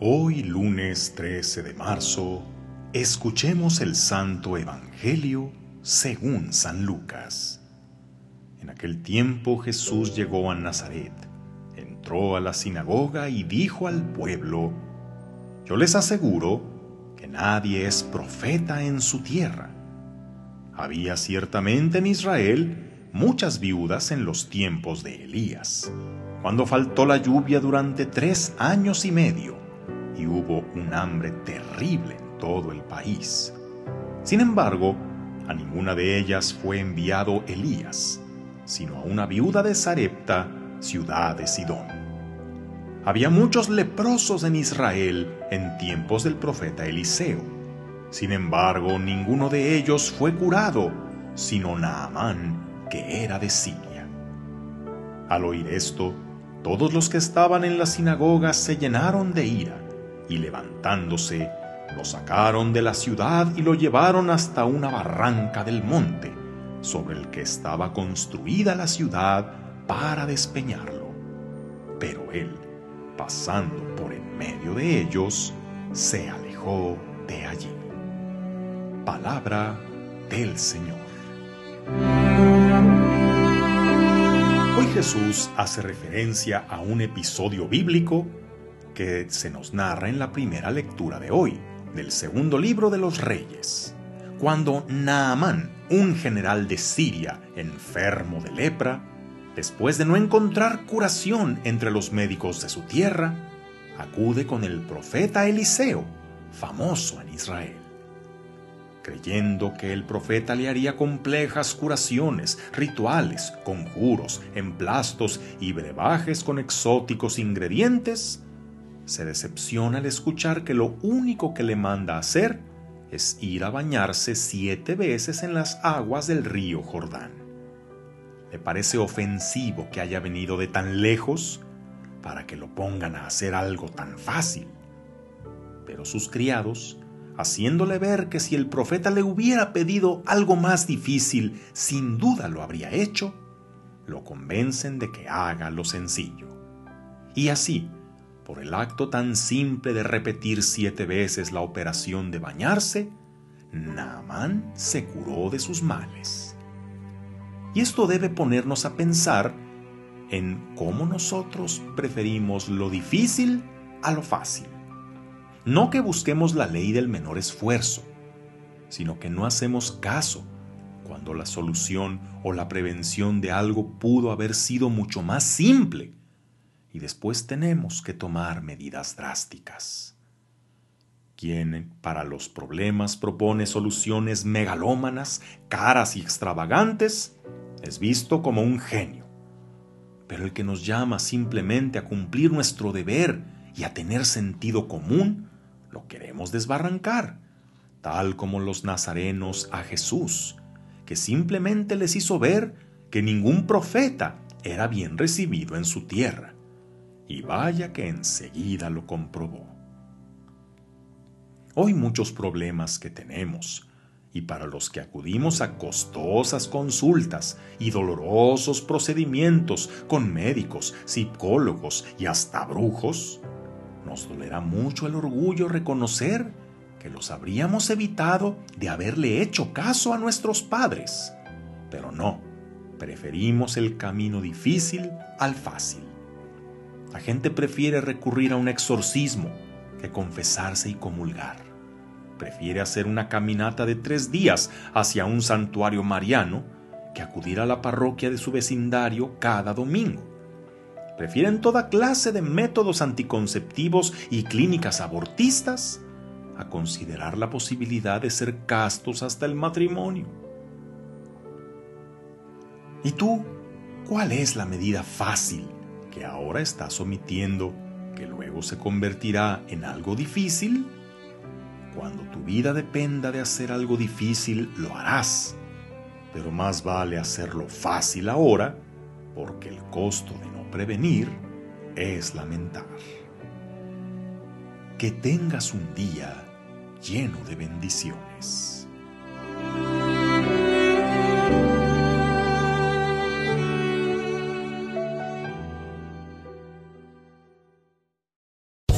Hoy lunes 13 de marzo, escuchemos el Santo Evangelio según San Lucas. En aquel tiempo Jesús llegó a Nazaret, entró a la sinagoga y dijo al pueblo, Yo les aseguro que nadie es profeta en su tierra. Había ciertamente en Israel muchas viudas en los tiempos de Elías, cuando faltó la lluvia durante tres años y medio y hubo un hambre terrible en todo el país. Sin embargo, a ninguna de ellas fue enviado Elías, sino a una viuda de Sarepta, ciudad de Sidón. Había muchos leprosos en Israel en tiempos del profeta Eliseo. Sin embargo, ninguno de ellos fue curado, sino Naamán, que era de Siria. Al oír esto, todos los que estaban en la sinagoga se llenaron de ira y levantándose, lo sacaron de la ciudad y lo llevaron hasta una barranca del monte, sobre el que estaba construida la ciudad para despeñarlo. Pero él, pasando por en medio de ellos, se alejó de allí. Palabra del Señor. Hoy Jesús hace referencia a un episodio bíblico que se nos narra en la primera lectura de hoy, del segundo libro de los Reyes, cuando Naamán, un general de Siria enfermo de lepra, después de no encontrar curación entre los médicos de su tierra, acude con el profeta Eliseo, famoso en Israel. Creyendo que el profeta le haría complejas curaciones, rituales, conjuros, emplastos y brebajes con exóticos ingredientes, se decepciona al escuchar que lo único que le manda hacer es ir a bañarse siete veces en las aguas del río Jordán. Le parece ofensivo que haya venido de tan lejos para que lo pongan a hacer algo tan fácil. Pero sus criados, haciéndole ver que si el profeta le hubiera pedido algo más difícil, sin duda lo habría hecho, lo convencen de que haga lo sencillo. Y así, por el acto tan simple de repetir siete veces la operación de bañarse, Naamán se curó de sus males. Y esto debe ponernos a pensar en cómo nosotros preferimos lo difícil a lo fácil. No que busquemos la ley del menor esfuerzo, sino que no hacemos caso cuando la solución o la prevención de algo pudo haber sido mucho más simple y después tenemos que tomar medidas drásticas. Quien para los problemas propone soluciones megalómanas, caras y extravagantes, es visto como un genio. Pero el que nos llama simplemente a cumplir nuestro deber y a tener sentido común, lo queremos desbarrancar, tal como los nazarenos a Jesús, que simplemente les hizo ver que ningún profeta era bien recibido en su tierra y vaya que enseguida lo comprobó. Hoy muchos problemas que tenemos, y para los que acudimos a costosas consultas y dolorosos procedimientos con médicos, psicólogos y hasta brujos, nos dolerá mucho el orgullo reconocer que los habríamos evitado de haberle hecho caso a nuestros padres. Pero no, preferimos el camino difícil al fácil. La gente prefiere recurrir a un exorcismo que confesarse y comulgar. Prefiere hacer una caminata de tres días hacia un santuario mariano que acudir a la parroquia de su vecindario cada domingo. Prefieren toda clase de métodos anticonceptivos y clínicas abortistas a considerar la posibilidad de ser castos hasta el matrimonio. ¿Y tú? ¿Cuál es la medida fácil que ahora estás omitiendo que luego se convertirá en algo difícil? Cuando tu vida dependa de hacer algo difícil, lo harás. Pero más vale hacerlo fácil ahora, porque el costo de no prevenir es lamentar. Que tengas un día lleno de bendiciones.